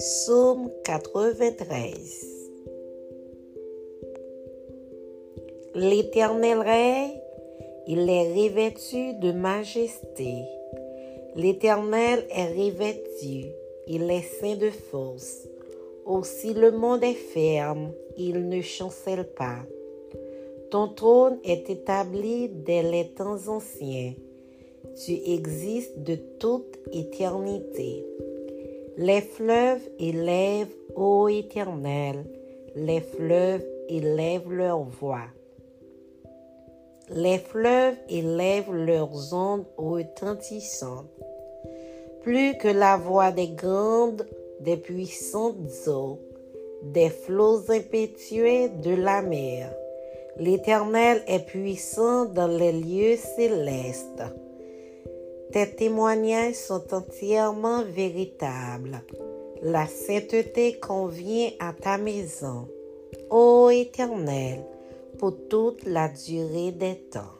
Psaume 93 L'Éternel règne, il est revêtu de majesté. L'Éternel est revêtu, il est saint de force. Aussi le monde est ferme, il ne chancelle pas. Ton trône est établi dès les temps anciens. Tu existes de toute éternité. Les fleuves élèvent, ô Éternel, les fleuves élèvent leur voix. Les fleuves élèvent leurs ondes retentissantes. Plus que la voix des grandes, des puissantes eaux, des flots impétueux de la mer. L'Éternel est puissant dans les lieux célestes. Tes témoignages sont entièrement véritables. La sainteté convient à ta maison, ô Éternel, pour toute la durée des temps.